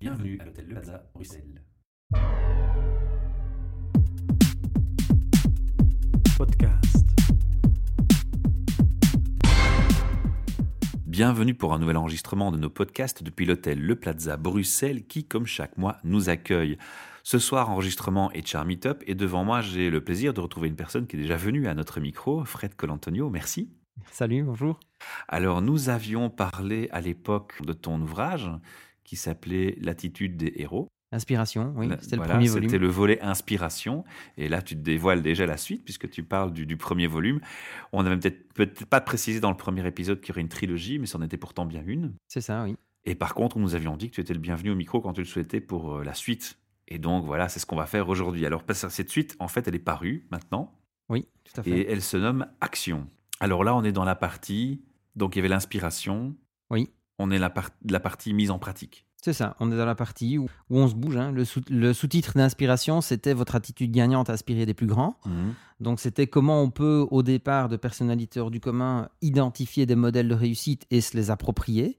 Bienvenue à l'hôtel Le Plaza, Bruxelles. Podcast. Bienvenue pour un nouvel enregistrement de nos podcasts depuis l'hôtel Le Plaza, Bruxelles, qui, comme chaque mois, nous accueille. Ce soir, enregistrement et Char Meetup, et devant moi, j'ai le plaisir de retrouver une personne qui est déjà venue à notre micro, Fred Colantonio. Merci. Salut, bonjour. Alors, nous avions parlé à l'époque de ton ouvrage qui s'appelait L'attitude des héros. Inspiration, oui, c'était le voilà, premier C'était volume. le volet inspiration. Et là, tu te dévoiles déjà la suite, puisque tu parles du, du premier volume. On n'avait peut-être peut pas précisé dans le premier épisode qu'il y aurait une trilogie, mais c'en était pourtant bien une. C'est ça, oui. Et par contre, nous avions dit que tu étais le bienvenu au micro quand tu le souhaitais pour euh, la suite. Et donc, voilà, c'est ce qu'on va faire aujourd'hui. Alors, cette suite, en fait, elle est parue maintenant, Oui, tout à fait. et elle se nomme Action. Alors là, on est dans la partie. Donc, il y avait l'inspiration. Oui. On est la, par- la partie mise en pratique. C'est ça, on est dans la partie où, où on se bouge. hein. Le, sous- le sous-titre d'inspiration, c'était votre attitude gagnante à aspirer des plus grands. Donc c'était comment on peut, au départ de personnalité hors du commun, identifier des modèles de réussite et se les approprier.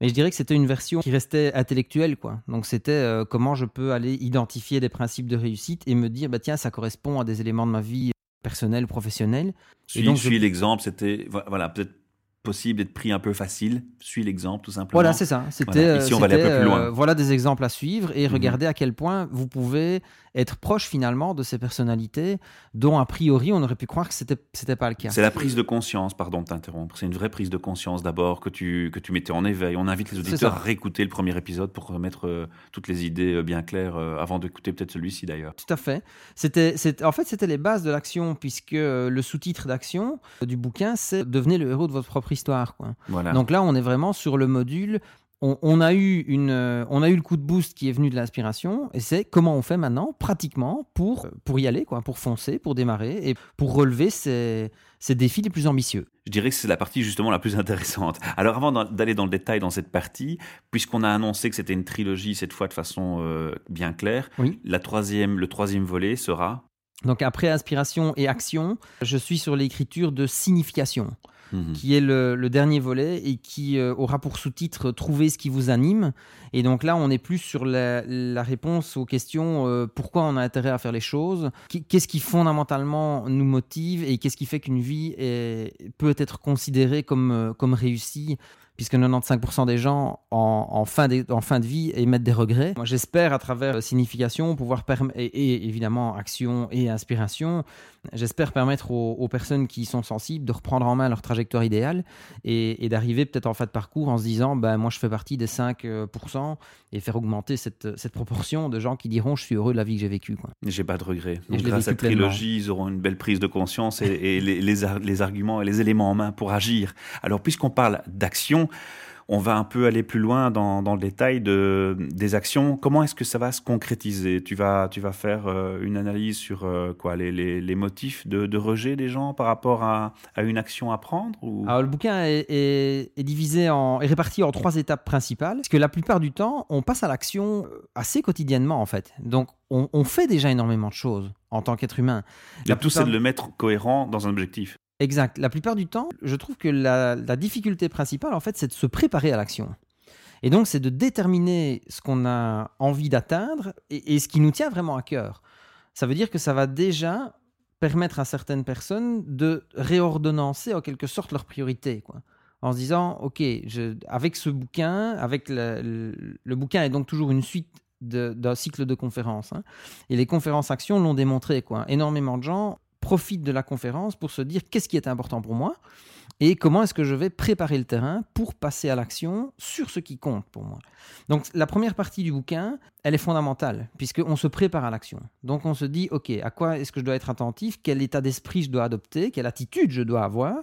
Mais je dirais que c'était une version qui restait intellectuelle, quoi. Donc c'était euh, comment je peux aller identifier des principes de réussite et me dire, bah tiens, ça correspond à des éléments de ma vie personnelle, professionnelle. Suis, donc, je- suis l'exemple, c'était vo- voilà, peut-être possible d'être pris un peu facile. Suis l'exemple, tout simplement. Voilà, c'est ça. C'était, Voilà. Ici, euh, on va aller un peu plus loin. euh, voilà des exemples à suivre et Mhm. regarder à quel point vous pouvez être proche finalement de ces personnalités dont a priori on aurait pu croire que c'était c'était pas le cas. C'est la prise de conscience, pardon de t'interrompre. C'est une vraie prise de conscience d'abord que tu, que tu mettais en éveil. On invite les auditeurs à réécouter le premier épisode pour remettre euh, toutes les idées euh, bien claires euh, avant d'écouter peut-être celui-ci d'ailleurs. Tout à fait. C'était, c'est- en fait, c'était les bases de l'action, puisque le sous-titre d'action du bouquin, c'est devenez le héros de votre propre histoire. Quoi. Voilà. Donc là, on est vraiment sur le module. On, on a eu une, euh, on a eu le coup de boost qui est venu de l'inspiration, et c'est comment on fait maintenant, pratiquement, pour, pour y aller, quoi, pour foncer, pour démarrer et pour relever ces, ces défis les plus ambitieux. Je dirais que c'est la partie justement la plus intéressante. Alors avant d'aller dans le détail dans cette partie, puisqu'on a annoncé que c'était une trilogie cette fois de façon euh, bien claire, Oui. la troisième, le troisième volet sera. Donc après inspiration et action, je suis sur l'écriture de signification. Mhm. qui est le, dernier volet et qui euh, aura pour sous-titre Trouver ce qui vous anime. Et donc là, on est plus sur la, réponse aux questions euh, pourquoi on a intérêt à faire les choses, qu'est-ce qui fondamentalement nous motive et qu'est-ce qui fait qu'une vie peut être considérée comme, euh, comme réussie? Puisque 95% des gens en, en fin de, en fin de vie émettent des regrets. Moi, j'espère à travers euh, signification pouvoir permettre, et, et évidemment action et inspiration, j'espère permettre aux, aux personnes qui sont sensibles de reprendre en main leur trajectoire idéale et, et d'arriver peut-être en fin de parcours en se disant ben, moi je fais partie des 5% et faire augmenter cette, cette proportion de gens qui diront je suis heureux de la vie que j'ai vécue. J'ai pas de regrets. Et Donc, grâce à cette trilogie, ils auront une belle prise de conscience et, et les, les arguments et les éléments en main pour agir. Alors, puisqu'on parle d'action, on va un peu aller plus loin dans, dans le détail de, des actions. Comment est-ce que ça va se concrétiser? Tu vas, tu vas faire euh, une analyse sur euh, quoi, les, les, les motifs de, de rejet des gens par rapport à, à une action à prendre ou... Alors le bouquin est, est- est divisé en, est réparti en trois étapes principales, parce que la plupart du temps, on passe à l'action euh, assez quotidiennement en fait. Donc on, on fait déjà énormément de choses en tant qu'être humain. Le La tout, c'est plupart- de le mettre cohérent dans un objectif. Exact. La plupart du temps, je trouve que la, difficulté principale, en fait, c'est de se préparer à l'action. Et donc, c'est de déterminer ce qu'on a envie d'atteindre et, ce qui nous tient vraiment à cœur. Ça veut dire que ça va déjà permettre à certaines personnes de réordonnancer en quelque sorte leurs priorités. Quoi. En se disant, OK, avec ce bouquin, avec le, bouquin est donc toujours une suite d'un cycle de conférences. hein. Et les conférences actions l'ont démontré. Quoi. Énormément de gens profitent de la conférence pour se dire qu'est-ce qui est important pour moi et comment est-ce que je vais préparer le terrain pour passer à l'action sur ce qui compte pour moi. Donc la première partie du bouquin, elle est fondamentale puisqu'on se prépare à l'action. Donc on se dit, ok, à quoi est-ce que je dois être attentif? Quel état d'esprit je dois adopter? Quelle attitude je dois avoir?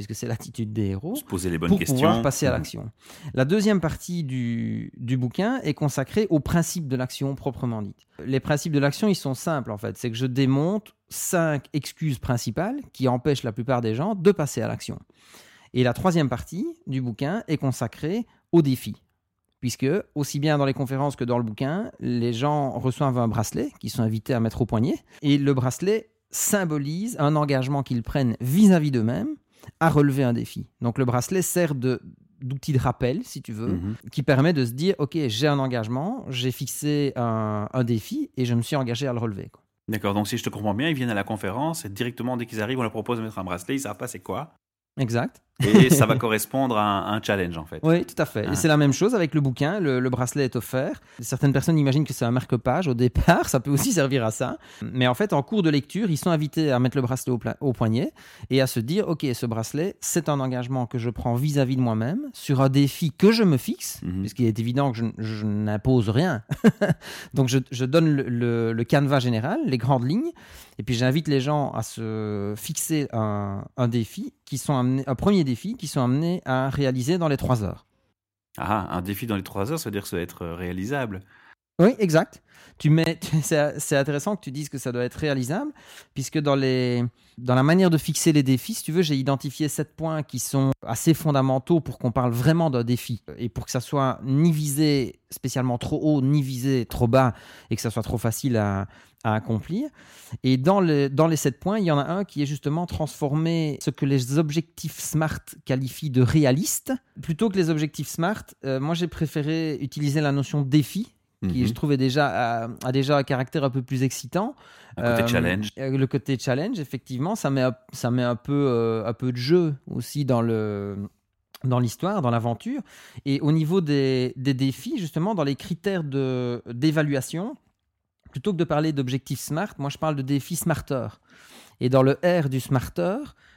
Puisque c'est l'attitude des héros Se poser les bonnes pour questions. pouvoir passer à Mhm. l'action. La deuxième partie du, du bouquin est consacrée aux principes de l'action proprement dite. Les principes de l'action, ils sont simples en fait. C'est que je démonte cinq excuses principales qui empêchent la plupart des gens de passer à l'action. Et la troisième partie du bouquin est consacrée aux défis. Puisque, aussi bien dans les conférences que dans le bouquin, les gens reçoivent un bracelet qu'ils sont invités à mettre au poignet. Et le bracelet symbolise un engagement qu'ils prennent vis-à-vis d'eux-mêmes à relever un défi. Donc le bracelet sert de d'outil de rappel, si tu veux, Mhm. qui permet de se dire, OK, j'ai un engagement, j'ai fixé un, un défi et je me suis engagé à le relever. quoi. D'accord, donc si je te comprends bien, ils viennent à la conférence et directement, dès qu'ils arrivent, on leur propose de mettre un bracelet, ils savent pas c'est quoi. Exact. Et ça va correspondre à un, un challenge, en fait. Oui, tout à fait. Et c'est la même chose avec le bouquin. Le, le bracelet est offert. Certaines personnes imaginent que c'est un marque-page au départ. Ça peut aussi servir à ça. Mais en fait, en cours de lecture, ils sont invités à mettre le bracelet au, poignet et à se dire OK, ce bracelet, c'est un engagement que je prends vis-à-vis de moi-même sur un défi que je me fixe, Mhm. puisqu'il est évident que je, je n'impose rien. Donc, je, je donne le, le- le canevas général, les grandes lignes. Et puis j'invite les gens à se fixer un, un défi qui sont amenés, un premier défi qui sont amenés à réaliser dans les trois heures. Ah, un défi dans les trois heures, ça veut dire que ça doit être euh, réalisable. Oui, exact. Tu mets, c'est intéressant que tu dises que ça doit être réalisable, puisque dans, les, dans la manière de fixer les défis, si tu veux, j'ai identifié sept points qui sont assez fondamentaux pour qu'on parle vraiment d'un défi et pour que ça soit ni visé spécialement trop haut, ni visé trop bas et que ça soit trop facile à, à accomplir. Et dans, le, dans les sept points, il y en a un qui est justement transformer ce que les objectifs SMART qualifient de réaliste. Plutôt que les objectifs SMART, euh, moi j'ai préféré utiliser la notion défi qui Mhm. je trouvais déjà a, a déjà un caractère un peu plus excitant. Un côté Euh, challenge. euh, Le côté challenge, effectivement, ça met un- ça met un peu euh, un peu de jeu aussi dans le dans l'histoire, dans l'aventure. Et au niveau des, des défis, justement, dans les critères d'évaluation, plutôt que de parler d'objectifs smart, moi je parle de défis smarter. Et dans le R du smarter,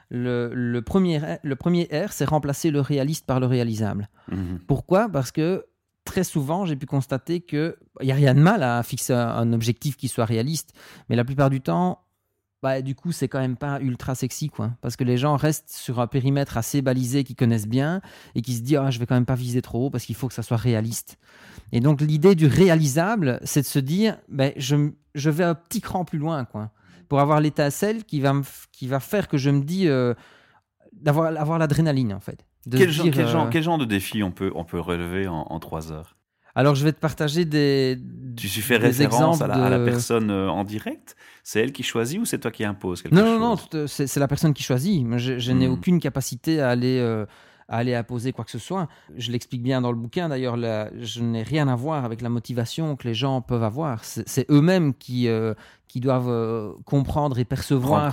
le, le premier, R- le premier R, c'est remplacer le réaliste par le réalisable. Mhm. Pourquoi? Parce que très souvent, j'ai pu constater qu'il n'y a rien de mal à fixer un objectif qui soit réaliste, mais la plupart du temps, bah, du coup, c'est quand même pas ultra sexy, quoi. Parce que les gens restent sur un périmètre assez balisé qu'ils connaissent bien et qui se disent, ah, je vais quand même pas viser trop haut parce qu'il faut que ça soit réaliste. Et donc, l'idée du réalisable, c'est de se dire, ben, je, je vais un petit cran plus loin, quoi. Pour avoir l'étincelle qui va, me qui va faire que je me dis, euh, d'avoir avoir l'adrénaline, en fait. Quel, genre, genre, euh, quel genre de défi on peut, on peut relever en, en trois heures? Alors, je vais te partager des. Tu fais des référence à exemples la, à la personne euh, en direct? C'est elle qui choisit ou c'est toi qui imposes quelque Non, chose non, non, euh, c'est la personne qui choisit. Je, n'ai Hmm. aucune capacité à aller, euh, à aller imposer quoi que ce soit. Je l'explique bien dans le bouquin, d'ailleurs, je n'ai rien à voir avec la motivation que les gens peuvent avoir. C'est c'est eux-mêmes qui, euh, qui doivent euh, comprendre et percevoir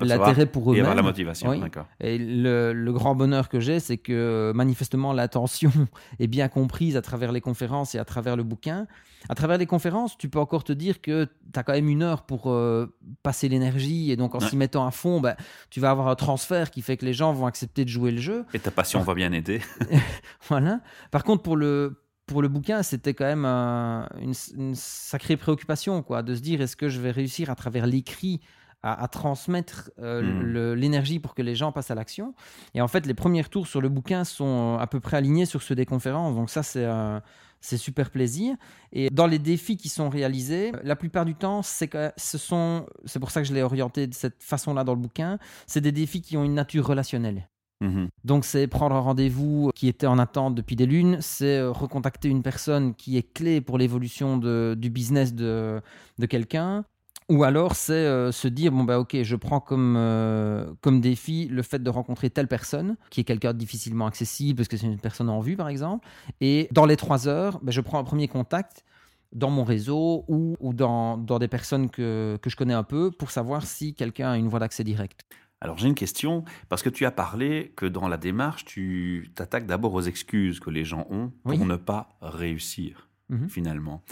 l'intérêt pour et avoir la eux-mêmes. motivation. Oui. Et le, le grand bonheur que j'ai, c'est que manifestement l'intention est bien comprise à travers les conférences et à travers le bouquin. À travers les conférences, tu peux encore te dire que tu as quand même une heure pour euh, passer l'énergie et donc en Ouais. s'y mettant à fond, bah, tu vas avoir un transfert qui fait que les gens vont accepter de jouer le jeu. Et ta passion va bien aider. Voilà. Par contre, pour le, pour le bouquin, c'était quand même un- une, une sacrée préoccupation, quoi, de se dire est-ce que je vais réussir à travers l'écrit à, à transmettre euh, Mm. le- l'énergie pour que les gens passent à l'action? Et en fait, les premiers tours sur le bouquin sont à peu près alignés sur ceux des conférences. Donc ça, c'est super plaisir. Et dans les défis qui sont réalisés, la plupart du temps, c'est que ce sont, c'est pour ça que je l'ai orienté de cette façon-là dans le bouquin, c'est des défis qui ont une nature relationnelle. Mhm. Donc c'est prendre un rendez-vous qui était en attente depuis des lunes, c'est euh, recontacter une personne qui est clé pour l'évolution du business de, de quelqu'un. Ou alors c'est euh, se dire, bon bah ok, je prends comme, euh, comme défi le fait de rencontrer telle personne, qui est quelqu'un difficilement accessible, parce que c'est une personne en vue par exemple. Et dans les trois heures, bah, je prends un premier contact dans mon réseau ou, ou dans, dans des personnes que, que je connais un peu pour savoir si quelqu'un a une voie d'accès directe. Alors j'ai une question, parce que tu as parlé que dans la démarche, tu t'attaques d'abord aux excuses que les gens ont pour Oui. ne pas réussir, Mhm. finalement.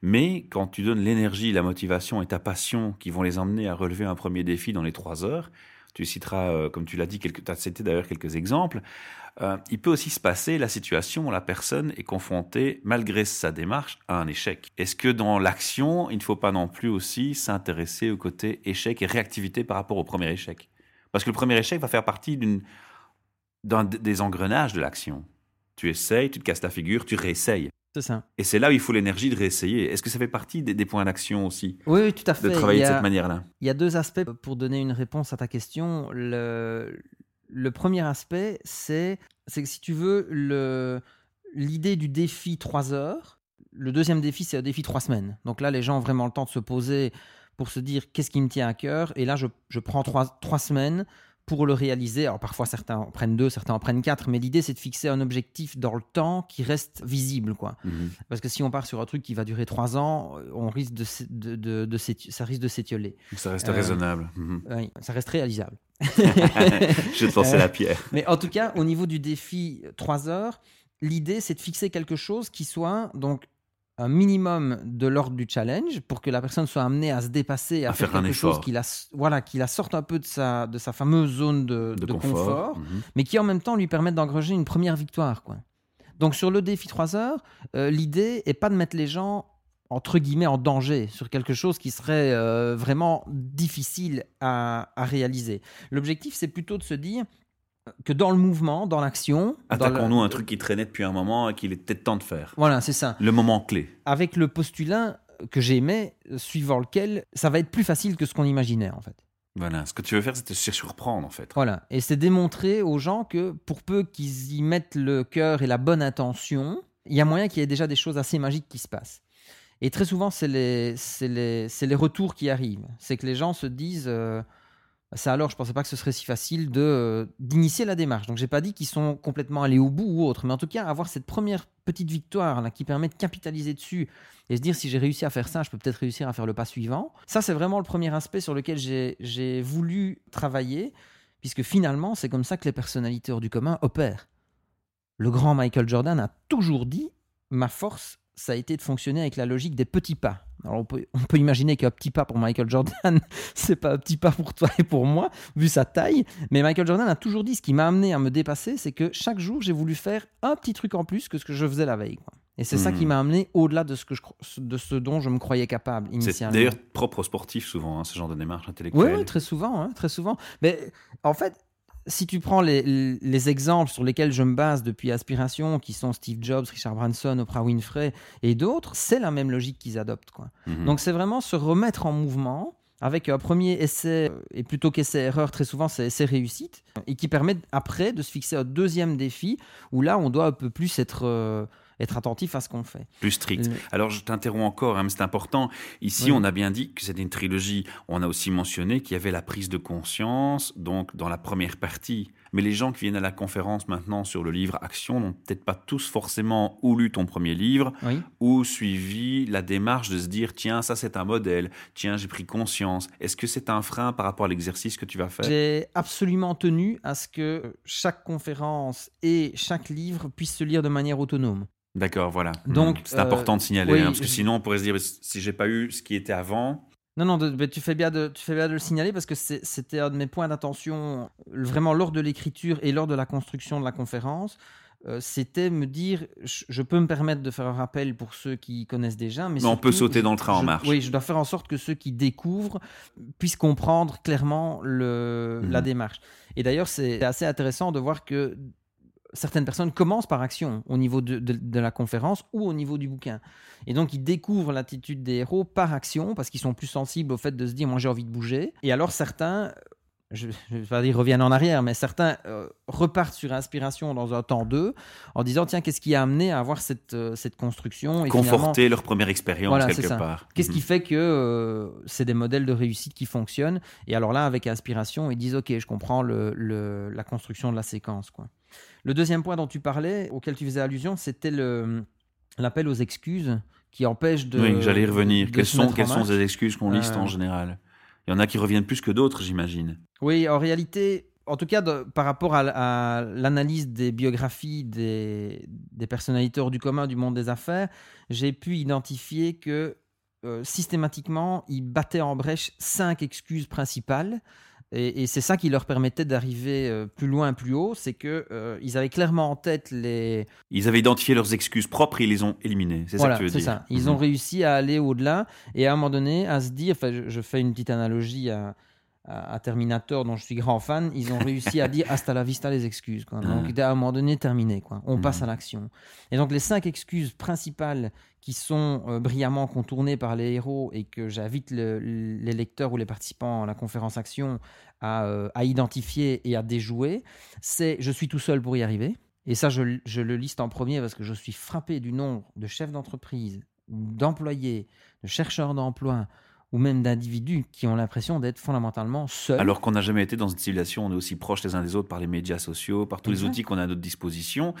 Mais quand tu donnes l'énergie, la motivation et ta passion qui vont les emmener à relever un premier défi dans les trois heures, tu citeras, euh, comme tu l'as dit, tu as cité d'ailleurs quelques exemples, euh, il peut aussi se passer la situation où la personne est confrontée, malgré sa démarche, à un échec. Est-ce que dans l'action, il ne faut pas non plus aussi s'intéresser au côté échec et réactivité par rapport au premier échec? Parce que le premier échec va faire partie d'une, d'un des engrenages de l'action. Tu essayes, tu te casses la figure, tu réessayes. C'est ça. Et c'est là où il faut l'énergie de réessayer. Est-ce que ça fait partie des, des points d'action aussi Oui, oui, tout à fait. De travailler de cette manière-là? Il y a deux aspects pour donner une réponse à ta question. Le, le premier aspect, c'est c'est que si tu veux, le- l'idée du défi 3 heures, le deuxième défi, c'est un défi 3 semaines. Donc là, les gens ont vraiment le temps de se poser pour se dire qu'est-ce qui me tient à cœur. Et là, je, je prends 3, semaines pour le réaliser, alors parfois certains en prennent deux, certains en prennent quatre, mais l'idée c'est de fixer un objectif dans le temps qui reste visible. Quoi. Mhm. Parce que si on part sur un truc qui va durer trois ans, on risque de, de, de- ça risque de s'étioler. Ça reste Euh, raisonnable. Mhm. Oui, ça reste réalisable. Je vais te lancer Euh, la pierre. Mais en tout cas, au niveau du défi 3 heures, l'idée c'est de fixer quelque chose qui soit donc un minimum de l'ordre du challenge pour que la personne soit amenée à se dépasser, à, À faire, quelque chose qui la, voilà, qui la sorte un peu de sa, de sa fameuse zone de, De, de confort. confort, Mhm. mais qui en même temps lui permettent d'engranger une première victoire. Quoi. Donc sur le défi 3 heures, euh, l'idée est pas de mettre les gens entre guillemets en danger sur quelque chose qui serait euh, vraiment difficile à, à réaliser. L'objectif c'est plutôt de se dire que dans le mouvement, dans l'action, Attaquons-nous un truc qui traînait depuis un moment et qu'il est peut-être temps de faire. Voilà, c'est ça. Le moment clé. Avec le postulat que j'aimais, suivant lequel ça va être plus facile que ce qu'on imaginait en fait. Voilà. Ce que tu veux faire, c'est te surprendre en fait. Voilà. Et c'est démontrer aux gens que pour peu qu'ils y mettent le cœur et la bonne intention, il y a moyen qu'il y ait déjà des choses assez magiques qui se passent. Et très souvent, c'est les, c'est les, c'est les retours qui arrivent. C'est que les gens se disent euh, ça alors, je pensais pas que ce serait si facile de euh, d'initier la démarche. Donc, j'ai pas dit qu'ils sont complètement allés au bout ou autre, mais en tout cas, avoir cette première petite victoire qui permet de capitaliser dessus et se dire si j'ai réussi à faire ça, je peux peut-être réussir à faire le pas suivant. Ça, c'est vraiment le premier aspect sur lequel j'ai voulu travailler, puisque finalement, c'est comme ça que les personnalités hors du commun opèrent. Le grand Michael Jordan a toujours dit ma force, ça a été de fonctionner avec la logique des petits pas. Alors on peut, on peut imaginer qu'un petit pas pour Michael Jordan, c'est pas un petit pas pour toi et pour moi, vu sa taille. Mais Michael Jordan a toujours dit ce qui m'a amené à me dépasser, c'est que chaque jour, j'ai voulu faire un petit truc en plus que ce que je faisais la veille. quoi. Et c'est ça qui m'a amené au-delà de ce, que je, de ce dont je me croyais capable C'est initialement. d'ailleurs propre aux sportifs souvent, hein, ce genre de démarche Oui, intellectuelle. très souvent, hein, très souvent. Mais en fait, si tu prends les, les exemples sur lesquels je me base depuis Aspiration, qui sont Steve Jobs, Richard Branson, Oprah Winfrey et d'autres, c'est la même logique qu'ils adoptent. Quoi. Mhm. Donc c'est vraiment se remettre en mouvement avec un premier essai, euh, et plutôt qu'essai-erreur, très souvent c'est essai-réussite, et qui permet après de se fixer un deuxième défi, où là on doit un peu plus être, euh, être attentif à ce qu'on fait. plus strict. Le- Alors je t'interromps encore, hein, mais c'est important. Ici, Oui. on a bien dit que c'était une trilogie. On a aussi mentionné qu'il y avait la prise de conscience, donc dans la première partie. Mais les gens qui viennent à la conférence maintenant sur le livre Action n'ont peut-être pas tous forcément ou lu ton premier livre Oui. ou suivi la démarche de se dire tiens ça c'est un modèle, tiens j'ai pris conscience. Est-ce que c'est un frein par rapport à l'exercice que tu vas faire? J'ai absolument tenu à ce que chaque conférence et chaque livre puisse se lire de manière autonome. D'accord, voilà. Donc, c'est euh, important de signaler oui, hein, parce que je- sinon on pourrait se dire si j'ai pas eu ce qui était avant. Non, non, de- tu, fais bien de, tu fais bien de le signaler parce que c'était un de mes points d'attention euh, vraiment lors de l'écriture et lors de la construction de la conférence. euh, c'était me dire, je, je peux me permettre de faire un rappel pour ceux qui connaissent déjà, mais, Mais on peut sauter dans le train en je- marche. Oui, je dois faire en sorte que ceux qui découvrent puissent comprendre clairement le, Mhm. la démarche. Et d'ailleurs, c'est assez intéressant de voir que certaines personnes commencent par action au niveau de, de- la conférence ou au niveau du bouquin. Et donc, ils découvrent l'attitude des héros par action parce qu'ils sont plus sensibles au fait de se dire, moi j'ai envie de bouger. Et alors, certains, je ne vais pas dire reviennent en arrière, mais certains euh, repartent sur inspiration dans un temps d'eux en disant, tiens, qu'est-ce qui a amené à avoir cette, euh, cette construction et Conforter leur première expérience Voilà, quelque part. Qu'est-ce Mhm. qui fait que euh, c'est des modèles de réussite qui fonctionnent Et alors là, avec Inspiration, ils disent Ok, je comprends le, le- la construction de la séquence. Quoi. Le deuxième point dont tu parlais, auquel tu faisais allusion, c'était l'appel aux excuses qui empêche de. Oui, j'allais y revenir. Quelles sont, quelles sont ces excuses qu'on liste en général? Il y en a qui reviennent plus que d'autres, j'imagine. Oui, en réalité, en tout cas, par rapport à, l'analyse des biographies des, des personnalités hors du commun du monde des affaires, j'ai pu identifier que euh, systématiquement, ils battaient en brèche cinq excuses principales. Et, et c'est ça qui leur permettait d'arriver euh, plus loin, plus haut, c'est que euh, ils avaient clairement en tête les, Ils avaient identifié leurs excuses propres et ils les ont éliminées. C'est voilà, ça que tu veux c'est dire ça. Ils Mhm. ont réussi à aller au-delà et à un moment donné à se dire, enfin, je, je fais une petite analogie à, à- Terminator dont je suis grand fan, ils ont réussi à dire hasta la vista les excuses. Quoi. Donc à un moment donné terminé, quoi. on Mhm. passe à l'action. Et donc les cinq excuses principales qui sont euh, brillamment contournées par les héros et que j'invite le- les lecteurs ou les participants à la conférence action à, euh, à identifier et à déjouer, c'est je suis tout seul pour y arriver. Et ça, je, je le liste en premier parce que je suis frappé du nombre de chefs d'entreprise, d'employés, de chercheurs d'emploi ou même d'individus qui ont l'impression d'être fondamentalement seuls. Alors qu'on n'a jamais été dans une civilisation, on est aussi proches les uns des autres par les médias sociaux, par tous les outils qu'on a à notre disposition.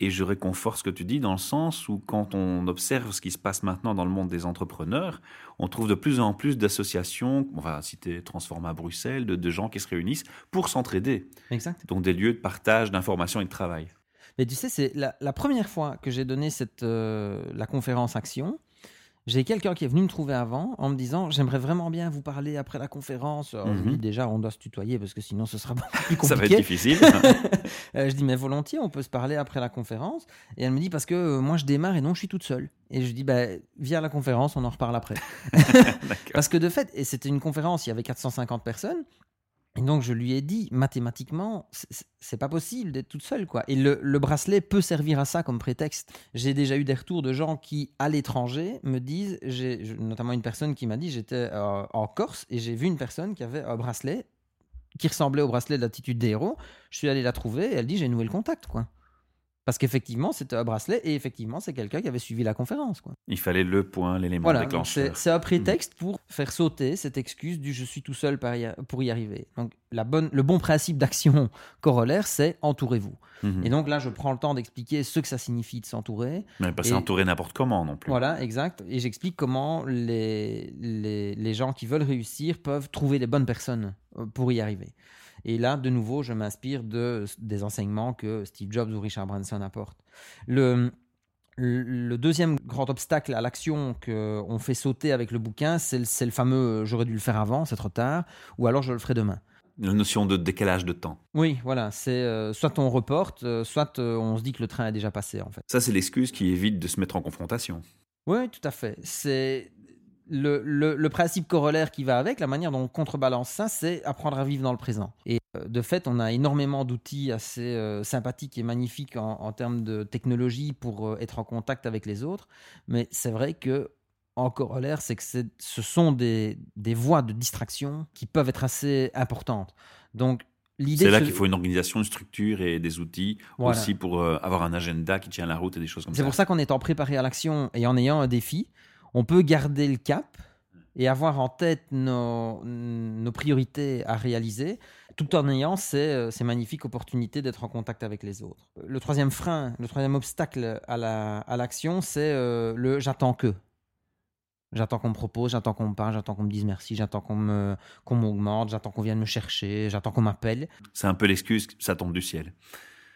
Et je réconforte ce que tu dis dans le sens où quand on observe ce qui se passe maintenant dans le monde des entrepreneurs, on trouve de plus en plus d'associations, on va citer Transforma Bruxelles, de, de gens qui se réunissent pour s'entraider. Exact. Donc des lieux de partage d'informations et de travail. Mais tu sais, c'est la, la première fois que j'ai donné cette, euh, la conférence Action. J'ai quelqu'un qui est venu me trouver avant en me disant J'aimerais vraiment bien vous parler après la conférence. Alors, Je Mhm. lui dis déjà, on doit se tutoyer parce que sinon ce sera beaucoup plus Ça va être compliqué. difficile. Euh, je dis Mais volontiers, on peut se parler après la conférence. Et elle me dit Parce que euh, moi je démarre et non, je suis toute seule. Et je dis bah, à la conférence, on en reparle après. Parce que de fait, et c'était une conférence, il y avait 450 personnes. Et donc je lui ai dit, mathématiquement, c'est- pas possible d'être toute seule, quoi. Et le, le bracelet peut servir à ça comme prétexte. J'ai déjà eu des retours de gens qui, à l'étranger, me disent, j'ai notamment une personne qui m'a dit, j'étais euh, en Corse et j'ai vu une personne qui avait un bracelet qui ressemblait au bracelet de l'attitude des héros. Je suis allé la trouver et elle dit, j'ai noué le contact, quoi. Parce qu'effectivement, c'était un bracelet et effectivement, c'est quelqu'un qui avait suivi la conférence, quoi. Il fallait le point, l'élément Voilà, déclencheur. c'est un prétexte pour faire sauter cette excuse du je suis tout seul pour y arriver. Donc la bonne, le bon principe d'action corollaire, c'est entourez-vous. Mhm. Et donc là, je prends le temps d'expliquer ce que ça signifie de s'entourer. Mais pas s'entourer n'importe comment non plus. Voilà, exact. Et j'explique comment les, les, les gens qui veulent réussir peuvent trouver les bonnes personnes euh, pour y arriver. Et là, de nouveau, je m'inspire de, des enseignements que Steve Jobs ou Richard Branson apportent. Le, deuxième grand obstacle à l'action qu'on fait sauter avec le bouquin, c'est le, fameux j'aurais dû le faire avant, c'est trop tard, ou alors je le ferai demain. La notion de décalage de temps. Oui, voilà, c'est euh, soit on reporte, euh, soit euh, on se dit que le train est déjà passé en fait. Ça, c'est l'excuse qui évite de se mettre en confrontation. Oui, tout à fait. C'est le, le- le principe corollaire qui va avec, la manière dont on contrebalance ça, c'est apprendre à vivre dans le présent. Et euh, de fait, on a énormément d'outils assez euh, sympathiques et magnifiques en, en termes de technologie pour euh, être en contact avec les autres. Mais c'est vrai que en corollaire, c'est que c'est- ce sont des, des voies de distraction qui peuvent être assez importantes. Donc, l'idée C'est là qu'il faut une organisation, une structure et des outils Voilà. aussi pour euh, avoir un agenda qui tient la route et des choses comme C'est ça. pour ça qu'en étant préparé à l'action et en ayant un défi, on peut garder le cap et avoir en tête nos, nos priorités à réaliser, tout en ayant ces, euh, ces magnifiques opportunités d'être en contact avec les autres. Le troisième frein, le troisième obstacle à la- à l'action, c'est euh, le j'attends que. J'attends qu'on me propose, j'attends qu'on me parle, j'attends qu'on me dise merci, j'attends qu'on me, qu'on m'augmente, j'attends qu'on vienne me chercher, j'attends qu'on m'appelle. C'est un peu l'excuse, ça tombe du ciel.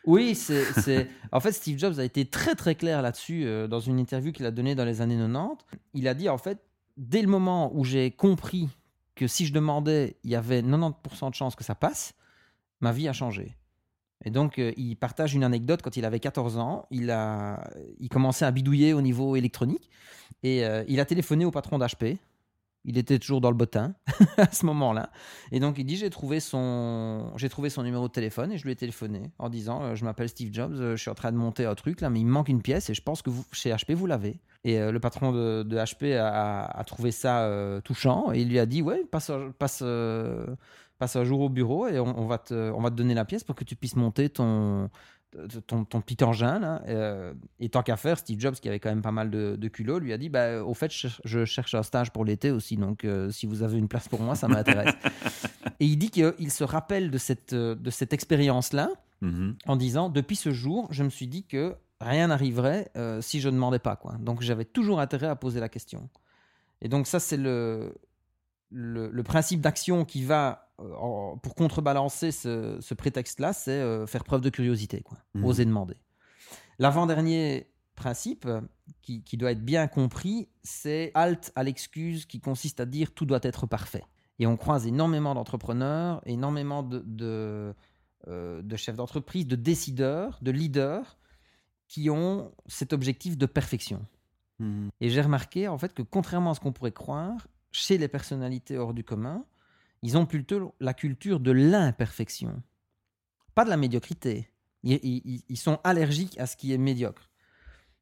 Oui, c'est, en fait Steve Jobs a été très très clair là-dessus euh, dans une interview qu'il a donnée dans les années 90. Il a dit en fait, dès le moment où j'ai compris que si je demandais, il y avait 90% de chances que ça passe, ma vie a changé. Et donc euh, il partage une anecdote quand il avait 14 ans, il a, il commençait à bidouiller au niveau électronique et euh, il a téléphoné au patron d'HP. Il était toujours dans le bottin à ce moment-là. Et donc il dit j'ai trouvé son j'ai trouvé son numéro de téléphone et je lui ai téléphoné en disant euh, je m'appelle Steve Jobs, euh, je suis en train de monter un truc là mais il me manque une pièce et je pense que chez HP vous l'avez. Et euh, le patron de, HP a, trouvé ça touchant et il lui a dit ouais passe un- passe passe un jour au bureau et on va te on va te donner la pièce pour que tu puisses monter ton ton, ton petit engin là. Euh, et tant qu'à faire, Steve Jobs, qui avait quand même pas mal de, de culot, lui a dit bah, Au fait, je, cher- je cherche un stage pour l'été aussi, donc euh, si vous avez une place pour moi, ça m'intéresse. et il dit qu'il se rappelle de cette, de cette expérience-là Mhm. en disant Depuis ce jour, je me suis dit que rien n'arriverait euh, si je ne demandais pas. Quoi. Donc j'avais toujours intérêt à poser la question. Et donc, ça, c'est le, le, le principe d'action qui va, euh, en- pour contrebalancer ce, ce prétexte-là, c'est euh, faire preuve de curiosité, quoi. Mhm. oser demander. L'avant-dernier principe euh, qui, qui doit être bien compris, c'est halte à l'excuse qui consiste à dire tout doit être parfait. Et on croise énormément d'entrepreneurs, énormément de, de, euh, de chefs d'entreprise, de décideurs, de leaders qui ont cet objectif de perfection. Mhm. Et j'ai remarqué en fait que contrairement à ce qu'on pourrait croire, chez les personnalités hors du commun, ils ont plutôt la culture de l'imperfection, pas de la médiocrité. Ils, sont allergiques à ce qui est médiocre.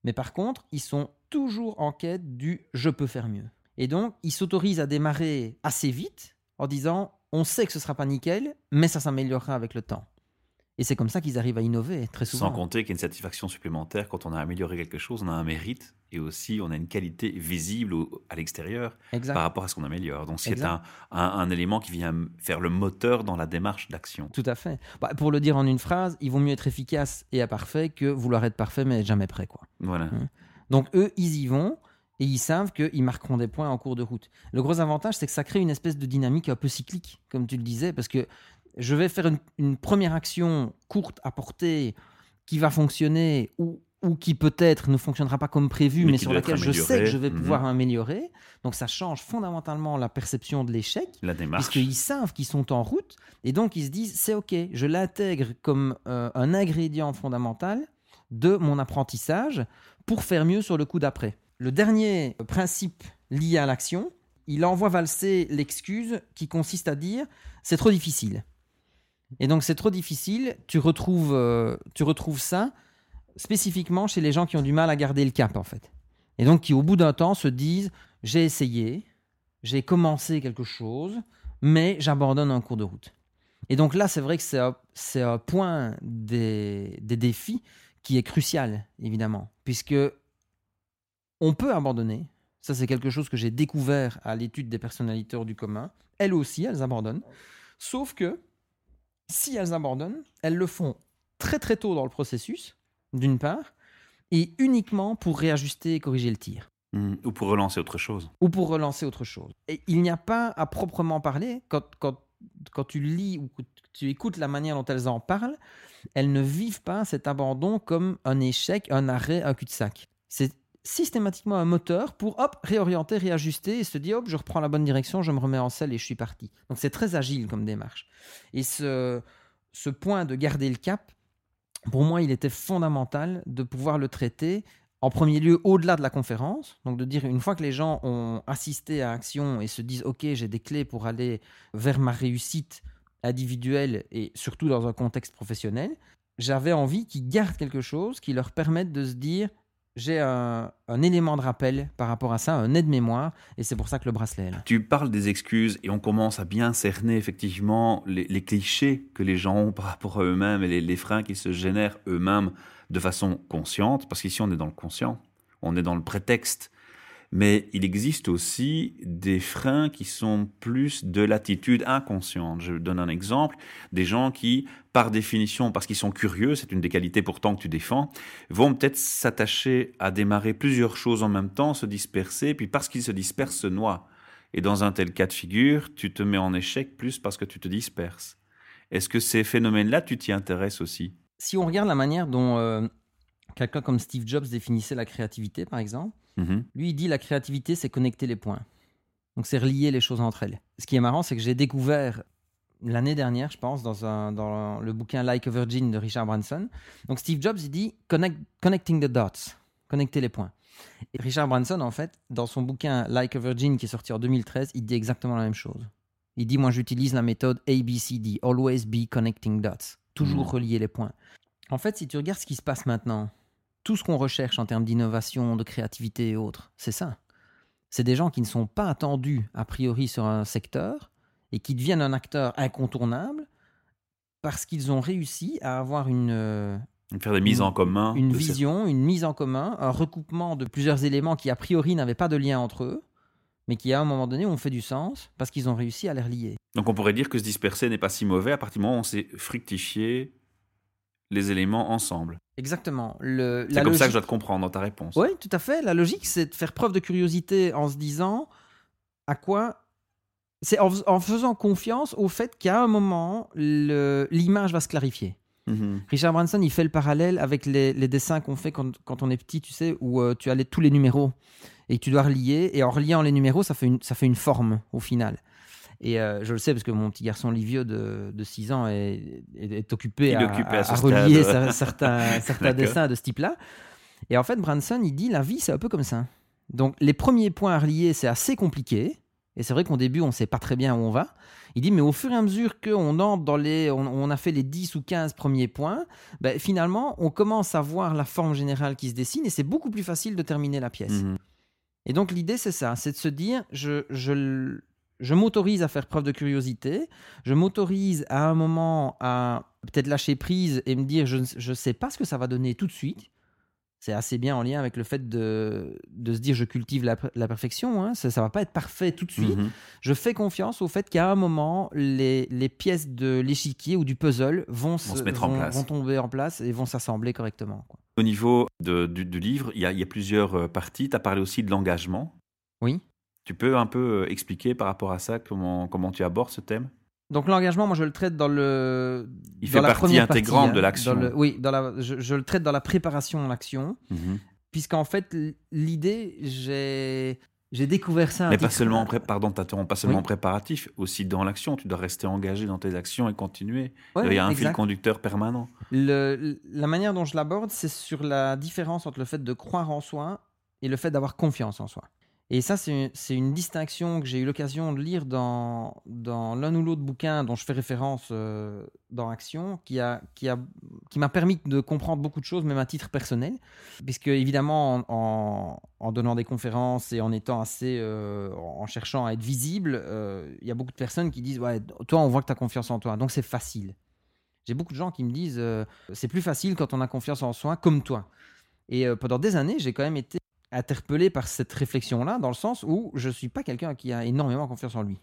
Mais par contre, ils sont toujours en quête du je peux faire mieux. Et donc, ils s'autorisent à démarrer assez vite en disant on sait que ce sera pas nickel, mais ça s'améliorera avec le temps. Et c'est comme ça qu'ils arrivent à innover très souvent. Sans compter qu'il y a une satisfaction supplémentaire quand on a amélioré quelque chose, on a un mérite et aussi on a une qualité visible à l'extérieur par rapport à ce qu'on améliore. Donc c'est un, un, élément qui vient faire le moteur dans la démarche d'action. Tout à fait. Bah, pour le dire en une phrase, il vaut mieux être efficace et imparfait que vouloir être parfait mais jamais prêt. Quoi. Voilà. Hein. Donc eux, ils y vont et ils savent qu'ils marqueront des points en cours de route. Le gros avantage, c'est que ça crée une espèce de dynamique un peu cyclique, comme tu le disais, parce que je vais faire une, première action courte à portée qui va fonctionner ou, ou qui peut-être ne fonctionnera pas comme prévu, mais, sur laquelle je sais que je vais pouvoir mhm. améliorer. Donc ça change fondamentalement la perception de l'échec, la démarche. puisqu'ils savent qu'ils sont en route, et donc ils se disent c'est ok, je l'intègre comme euh, un ingrédient fondamental de mon apprentissage pour faire mieux sur le coup d'après. Le dernier principe lié à l'action, il envoie valser l'excuse qui consiste à dire c'est trop difficile. Et donc c'est trop difficile. Tu retrouves, euh, tu retrouves ça spécifiquement chez les gens qui ont du mal à garder le cap en fait. Et donc qui au bout d'un temps se disent j'ai essayé, j'ai commencé quelque chose, mais j'abandonne un cours de route. Et donc là c'est vrai que c'est un, point des, des défis qui est crucial évidemment, puisque on peut abandonner. Ça c'est quelque chose que j'ai découvert à l'étude des personnalités hors du commun. Elles aussi, elles abandonnent. Sauf que si elles abandonnent, elles le font très très tôt dans le processus, d'une part, et uniquement pour réajuster et corriger le tir. Mmh. ou pour relancer autre chose. Ou pour relancer autre chose. Et il n'y a pas à proprement parler, quand, quand, quand tu lis ou tu écoutes la manière dont elles en parlent, elles ne vivent pas cet abandon comme un échec, un arrêt, un cul-de-sac. C'est systématiquement un moteur pour hop, réorienter, réajuster et se dire hop, je reprends la bonne direction, je me remets en selle et je suis parti. Donc c'est très agile comme démarche. Et ce, ce point de garder le cap, pour moi, il était fondamental de pouvoir le traiter en premier lieu au-delà de la conférence, donc de dire une fois que les gens ont assisté à Action et se disent ok, j'ai des clés pour aller vers ma réussite individuelle et surtout dans un contexte professionnel, j'avais envie qu'ils gardent quelque chose qui leur permette de se dire j'ai un, élément de rappel par rapport à ça, un aide-mémoire, et c'est pour ça que le bracelet est là. Tu parles des excuses et on commence à bien cerner effectivement les, clichés que les gens ont par rapport à eux-mêmes et les, les freins qu'ils se génèrent eux-mêmes de façon consciente, parce qu'ici on est dans le conscient, on est dans le prétexte mais il existe aussi des freins qui sont plus de l'attitude inconsciente. Je donne un exemple, des gens qui, par définition, parce qu'ils sont curieux, c'est une des qualités pourtant que tu défends, vont peut-être s'attacher à démarrer plusieurs choses en même temps, se disperser, puis parce qu'ils se dispersent, se noient. Et dans un tel cas de figure, tu te mets en échec plus parce que tu te disperses. Est-ce que ces phénomènes-là, tu t'y intéresses aussi? Si on regarde la manière dont euh, quelqu'un comme Steve Jobs définissait la créativité, par exemple, Mhm. Lui, il dit la créativité, c'est connecter les points. Donc, c'est relier les choses entre elles. Ce qui est marrant, c'est que j'ai découvert l'année dernière, je pense, dans, un, dans le bouquin Like a Virgin de Richard Branson. Donc, Steve Jobs, il dit connecting the dots, connecter les points. Et Richard Branson, en fait, dans son bouquin Like a Virgin, qui est sorti en 2013, il dit exactement la même chose. Il dit Moi, j'utilise la méthode ABCD, Always Be Connecting Dots, toujours mhm. relier les points. En fait, si tu regardes ce qui se passe maintenant, tout ce qu'on recherche en termes d'innovation, de créativité et autres, c'est ça. C'est des gens qui ne sont pas attendus a priori sur un secteur et qui deviennent un acteur incontournable parce qu'ils ont réussi à avoir une, euh, Faire des mises en commun. Une vision, une mise en commun, un recoupement de plusieurs éléments qui a priori n'avaient pas de lien entre eux, mais qui à un moment donné ont fait du sens parce qu'ils ont réussi à les relier. Donc on pourrait dire que se disperser n'est pas si mauvais à partir du moment où on s'est fructifié les éléments ensemble. Exactement. C'est comme ça que je dois te comprendre dans ta réponse. Oui, tout à fait. La logique, c'est de faire preuve de curiosité en se disant à quoi. C'est en, faisant confiance au fait qu'à un moment, l'image va se clarifier. Mhm. Richard Branson, il fait le parallèle avec les, dessins qu'on fait quand, on est petit, tu sais, où euh, tu as tous les numéros et tu dois relier. Et en reliant les numéros, ça fait une, ça fait une forme au final. Et euh, je le sais parce que mon petit garçon Livieux de, de 6 ans est, est, occupé, à, relier certains, certains dessins de ce type-là. Et en fait, Branson, il dit la vie, c'est un peu comme ça. Donc, les premiers points à relier, c'est assez compliqué. Et c'est vrai qu'au début, on ne sait pas très bien où on va. Il dit, mais au fur et à mesure qu'on entre dans les. On, a fait les 10 ou 15 premiers points, ben, finalement, on commence à voir la forme générale qui se dessine et c'est beaucoup plus facile de terminer la pièce. Mhm. Et donc, l'idée, c'est ça c'est de se dire, je, je, je m'autorise à faire preuve de curiosité, je m'autorise à un moment à peut-être lâcher prise et me dire je ne sais pas ce que ça va donner tout de suite. C'est assez bien en lien avec le fait de, de se dire je cultive la, perfection. Hein. Ça ne va pas être parfait tout de suite. Mhm. Je fais confiance au fait qu'à un moment, les, les pièces de l'échiquier ou du puzzle vont, se, mettre en place. vont tomber en place et vont s'assembler correctement. Au niveau de, du, livre, il y, y, a, plusieurs euh, parties. Tu as parlé aussi de l'engagement. Oui. Tu peux un peu euh, expliquer par rapport à ça comment, comment tu abordes ce thème? Donc l'engagement, moi je le traite dans le. Il fait partie intégrante de hein, l'action. Oui, dans la, je, le traite dans la préparation à l'action, mhm. puisqu'en fait l'idée, j'ai j'ai découvert ça. Mais pas seulement, pardon, pas seulement préparatif, aussi dans l'action. Tu dois rester engagé dans tes actions et continuer. Il y a un fil conducteur permanent. Le, la manière dont je l'aborde, c'est sur la différence entre le fait de croire en soi et le fait d'avoir confiance en soi. Et ça, c'est une, distinction que j'ai eu l'occasion de lire dans, l'un ou l'autre bouquin dont je fais référence euh, dans Action, qui m'a permis de comprendre beaucoup de choses, même à titre personnel. Puisque, évidemment, en, en, donnant des conférences et en étant assez. Euh, en cherchant à être visible, euh, il y a beaucoup de personnes qui disent Ouais, toi, on voit que tu as confiance en toi, donc c'est facile. J'ai beaucoup de gens qui me disent C'est plus facile quand on a confiance en soi, comme toi. Et pendant des années, j'ai quand même été interpellé par cette réflexion-là, dans le sens où je ne suis pas quelqu'un qui a énormément confiance en lui.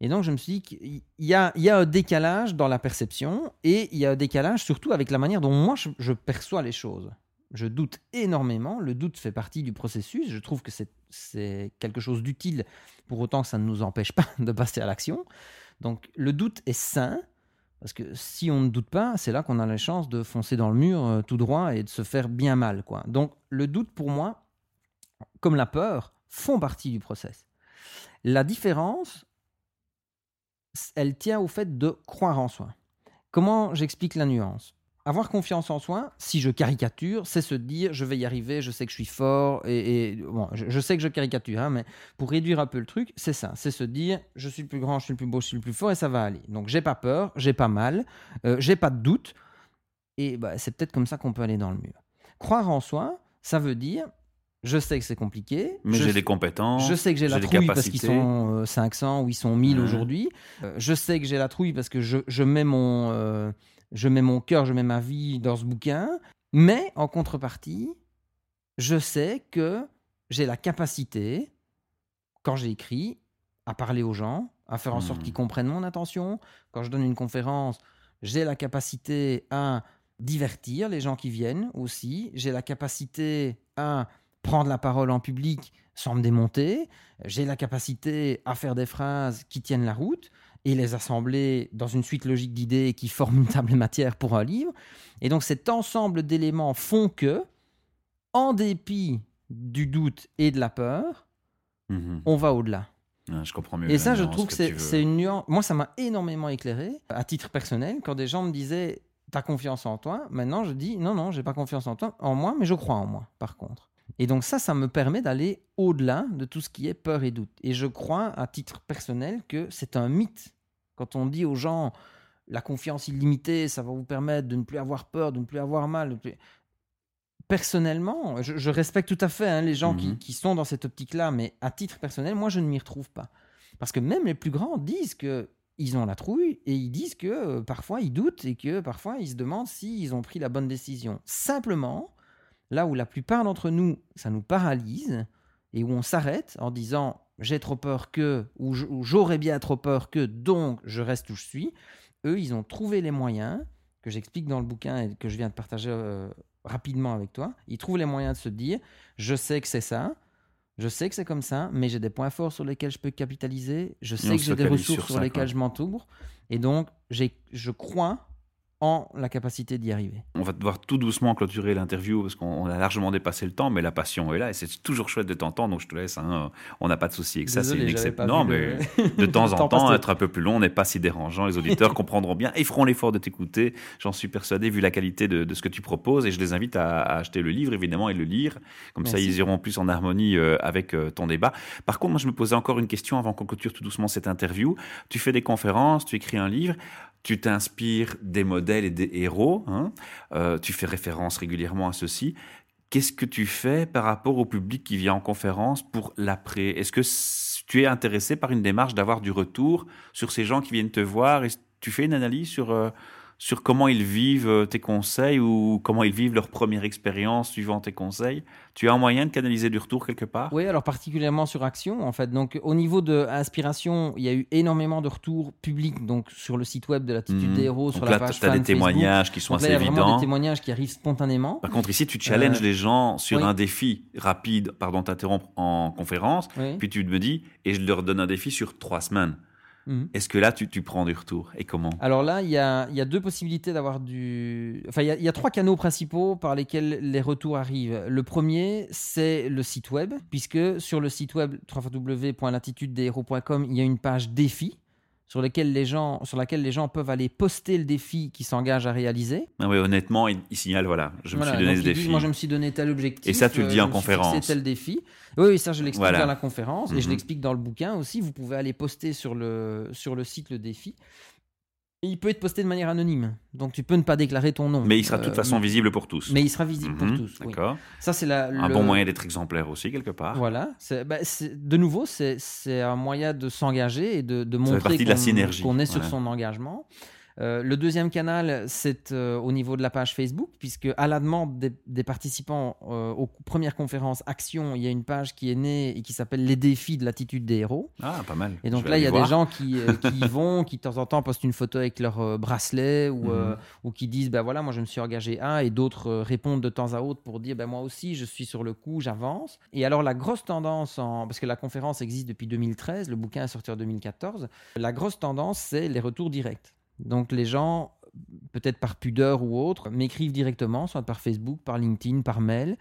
Et donc, je me suis dit qu'il y a, il y a un décalage dans la perception et il y a un décalage surtout avec la manière dont moi je, perçois les choses. Je doute énormément. Le doute fait partie du processus. Je trouve que c'est quelque chose d'utile, pour autant que ça ne nous empêche pas de passer à l'action. Donc, le doute est sain. Parce que si on ne doute pas, c'est là qu'on a la chance de foncer dans le mur euh, tout droit et de se faire bien mal. Quoi. Donc le doute, pour moi, comme la peur, font partie du process. La différence, elle tient au fait de croire en soi. Comment j'explique la nuance? Avoir confiance en soi, si je caricature, c'est se dire je vais y arriver, je sais que je suis fort, et, bon, je, sais que je caricature, hein, mais pour réduire un peu le truc, c'est ça, c'est se dire je suis le plus grand, je suis le plus beau, je suis le plus fort, et ça va aller. Donc j'ai pas peur, j'ai pas mal, euh, j'ai pas de doute, et bah, c'est peut-être comme ça qu'on peut aller dans le mur. Croire en soi, ça veut dire je sais que c'est compliqué. Mais j'ai des compétences. Je sais que j'ai la trouille parce qu'ils sont 500 euh, ou ils sont 1000 aujourd'hui. Euh, je sais que j'ai la trouille parce que je, je mets mon, je mets mon cœur, je mets ma vie dans ce bouquin, mais en contrepartie, je sais que j'ai la capacité, quand j'écris, à parler aux gens, à faire en sorte qu'ils hmm. comprennent mon intention. Quand je donne une conférence, j'ai la capacité à divertir les gens qui viennent aussi. J'ai la capacité à prendre la parole en public sans me démonter. J'ai la capacité à faire des phrases qui tiennent la route et les assembler dans une suite logique d'idées qui forment une table matière pour un livre. Et donc cet ensemble d'éléments font que, en dépit du doute et de la peur, mhm. on va au-delà. je comprends mieux. Et ça, je trouve que, c'est une nuance. Moi, ça m'a énormément éclairé, à titre personnel, quand des gens me disaient T'as confiance en toi Maintenant, je dis Non, non, j'ai pas confiance en toi, en moi, mais je crois en moi, par contre. Et donc ça, ça me permet d'aller au-delà de tout ce qui est peur et doute. Et je crois, à titre personnel, que c'est un mythe. Quand on dit aux gens, la confiance illimitée, ça va vous permettre de ne plus avoir peur, de ne plus avoir mal. Personnellement, je, respecte tout à fait hein, les gens qui, mhm. qui, sont dans cette optique-là, mais à titre personnel, moi, je ne m'y retrouve pas. Parce que même les plus grands disent que ils ont la trouille et ils disent que euh, parfois ils doutent et que parfois ils se demandent s'ils ont pris la bonne décision. Simplement, Là où la plupart d'entre nous, ça nous paralyse et où on s'arrête en disant j'ai trop peur que, ou j'aurais bien trop peur que, donc je reste où je suis, eux, ils ont trouvé les moyens, que j'explique dans le bouquin et que je viens de partager euh, rapidement avec toi, ils trouvent les moyens de se dire je sais que c'est ça, je sais que c'est comme ça, mais j'ai des points forts sur lesquels je peux capitaliser, je sais que j'ai des ressources sur, lesquelles je m'entoure, et donc je crois en la capacité d'y arriver. On va devoir tout doucement clôturer l'interview parce qu'on a largement dépassé le temps, mais la passion est là et c'est toujours chouette de t'entendre, donc je te laisse. Hein. on n'a pas de souci avec ça, c'est une exception. Non, mais de temps en temps, être un peu plus long n'est pas si dérangeant. Les auditeurs comprendront bien et feront l'effort de t'écouter. J'en suis persuadé, vu la qualité de, ce que tu proposes, et je les invite à, acheter le livre évidemment et le lire. Comme ça, ils iront plus en harmonie euh, avec euh, ton débat. Par contre, moi, je me posais encore une question avant qu'on clôture tout doucement cette interview. Tu fais des conférences, tu écris un livre tu t'inspires des modèles et des héros, hein. euh, tu fais référence régulièrement à ceci. qu'est-ce que tu fais par rapport au public qui vient en conférence pour l'après? Est-ce que tu es intéressé par une démarche d'avoir du retour sur ces gens qui viennent te voir? Et tu fais une analyse sur euh, sur comment ils vivent euh, tes conseils ou comment ils vivent leur première expérience suivant tes conseils. Tu as un moyen de canaliser du retour quelque part? Oui, alors particulièrement sur Action, en fait. Donc, au niveau de Inspiration, il y a eu énormément de retours publics, donc sur le site web de l'Attitude mmh. des héros, sur la page tu as des témoignages qui sont assez évidents. Il y a des témoignages qui arrivent spontanément. Par contre, ici, tu challenges euh, les gens sur un défi rapide, pardon, t'interrompre en conférence, puis tu me dis, et je leur donne un défi sur trois semaines. Mhm. Est-ce que là, tu, prends du retour Et comment? Alors là, il y a, deux possibilités d'avoir du. Enfin, il y, a, trois canaux principaux par lesquels les retours arrivent. Le premier, c'est le site web, puisque sur le site web www.latitudedeshéros.com, il y a une page défi sur, lesquels les gens, sur laquelle les gens peuvent aller poster le défi qu'ils s'engagent à réaliser. Ah oui, honnêtement, il, signale, voilà, je me suis donné ce défi. moi, je me suis donné tel objectif. Et ça, tu le dis euh, en conférence. C'est tel défi. Oui, ça, je l'explique dans la conférence et je mhm. l'explique dans le bouquin aussi. Vous pouvez aller poster sur le, sur le site le défi. Il peut être posté de manière anonyme, donc tu peux ne pas déclarer ton nom. Mais il sera de toute façon euh, visible pour tous. Mais il sera visible pour mhm, tous. D'accord. Ça c'est la, un bon moyen d'être exemplaire aussi quelque part. Voilà. Bah, de nouveau, c'est un moyen de s'engager et de, de montrer qu'on est sur son engagement. Euh, le deuxième canal, c'est euh, au niveau de la page Facebook, puisque à la demande des, participants euh, aux premières conférences Action, il y a une page qui est née et qui s'appelle Les défis de l'attitude des héros. Ah, pas mal. Et donc là, il y a des gens qui, y vont, qui de temps en temps postent une photo avec leur bracelet ou, mhm. ou qui disent ben voilà, moi je me suis engagé à, et d'autres répondent de temps à autre pour dire ben moi aussi je suis sur le coup, j'avance. Et alors la grosse tendance, en... parce que la conférence existe depuis 2013, le bouquin est sorti en 2014, la grosse tendance c'est les retours directs. Donc les gens, peut-être par pudeur ou autre, m'écrivent directement, soit par Facebook, par LinkedIn, par mail,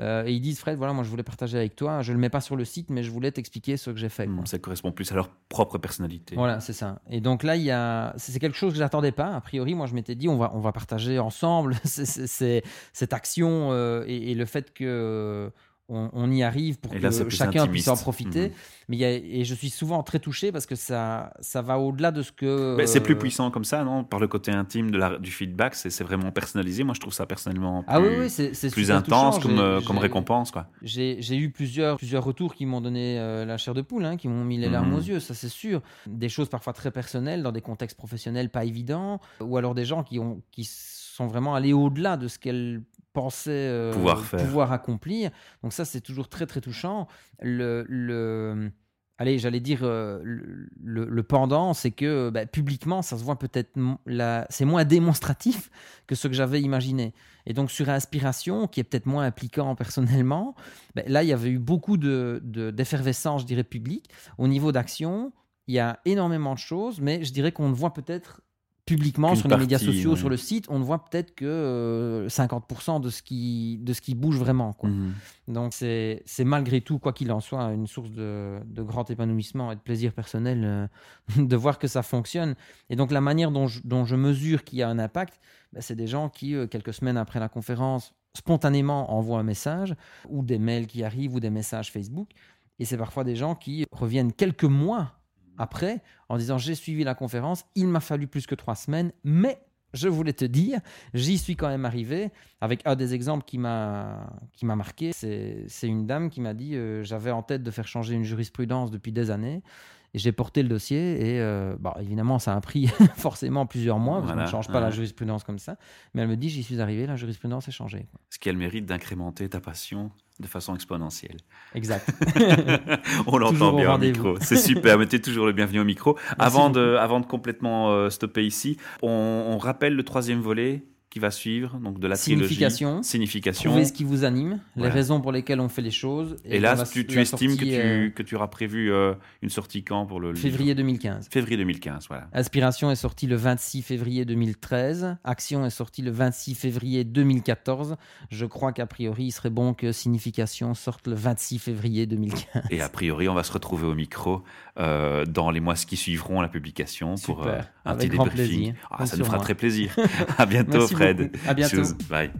euh, et ils disent Fred, voilà, moi je voulais partager avec toi, je ne le mets pas sur le site, mais je voulais t'expliquer ce que j'ai fait. ça correspond plus à leur propre personnalité. Voilà, c'est ça. Et donc là, il a, c'est quelque chose que j'attendais pas. A priori, moi je m'étais dit, on va, on va partager ensemble cette action euh, et, le fait que on, y arrive pour que chacun puisse en profiter. Mhm. Mais et je suis souvent très touché parce que ça, ça va au-delà de ce que. c'est plus puissant comme ça, non Par le côté intime de la, du feedback, c'est vraiment personnalisé. Moi, je trouve ça personnellement plus, ah oui, c'est plus intense comme, comme récompense. J'ai eu plusieurs, plusieurs retours qui m'ont donné euh, la chair de poule, hein, qui m'ont mis les larmes mhm. aux yeux, ça c'est sûr. Des choses parfois très personnelles, dans des contextes professionnels pas évidents, ou alors des gens qui, ont, qui sont vraiment allés au-delà de ce qu'elles pensaient euh, pouvoir, accomplir. Donc ça, c'est toujours très très touchant. Le, le allez, j'allais dire euh, le, pendant, c'est que bah, publiquement, ça se voit peut-être, c'est moins démonstratif que ce que j'avais imaginé. Et donc sur Inspiration, qui est peut-être moins impliquant personnellement, bah, là, il y avait eu beaucoup de, d'effervescence, je dirais, publique. Au niveau d'action, il y a énormément de choses, mais je dirais qu'on ne voit peut-être publiquement sur les médias sociaux, sur le site, on ne voit peut-être que 50% euh, de ce, qui, de ce qui bouge vraiment. Quoi. Mhm. Donc c'est malgré tout, quoi qu'il en soit, une source de, de, grand épanouissement et de plaisir personnel euh, de voir que ça fonctionne. Et donc la manière dont je, dont je mesure qu'il y a un impact, bah, c'est des gens qui, euh, quelques semaines après la conférence, spontanément envoient un message, ou des mails qui arrivent, ou des messages Facebook. Et c'est parfois des gens qui reviennent quelques mois après en disant j'ai suivi la conférence, il m'a fallu plus que trois semaines, mais je voulais te dire, j'y suis quand même arrivé avec un des exemples qui m'a qui m'a marqué. C'est une dame qui m'a dit euh, j'avais en tête de faire changer une jurisprudence depuis des années. Et j'ai porté le dossier et euh, bah, évidemment ça a pris forcément plusieurs mois, parce qu'on ne change pas la jurisprudence comme ça. Mais elle me dit j'y suis arrivé, la jurisprudence est changée. Ce qui a le mérite d'incrémenter ta passion de façon exponentielle. Exact. On l'entend bien au micro. C'est super, mettez toujours le bienvenu au micro. avant de, avant de complètement euh, stopper ici, on rappelle le troisième volet qui va suivre, donc de la signification, signification. Trouver ce qui vous anime, les raisons pour lesquelles on fait les choses. Et, là, tu, estimes que, tu, euh, que tu auras prévu euh, une sortie quand pour le Février 2015. Février 2015, voilà. Inspiration est sortie le 26 février 2013. Action est sortie le 26 février 2014. Je crois qu'a priori, il serait bon que Signification sorte le 26 février 2015. Et a priori, on va se retrouver au micro euh, dans les mois qui suivront la publication pour un petit débriefing. Ah, ça nous fera très plaisir. à bientôt, Fred. À bientôt. Bye.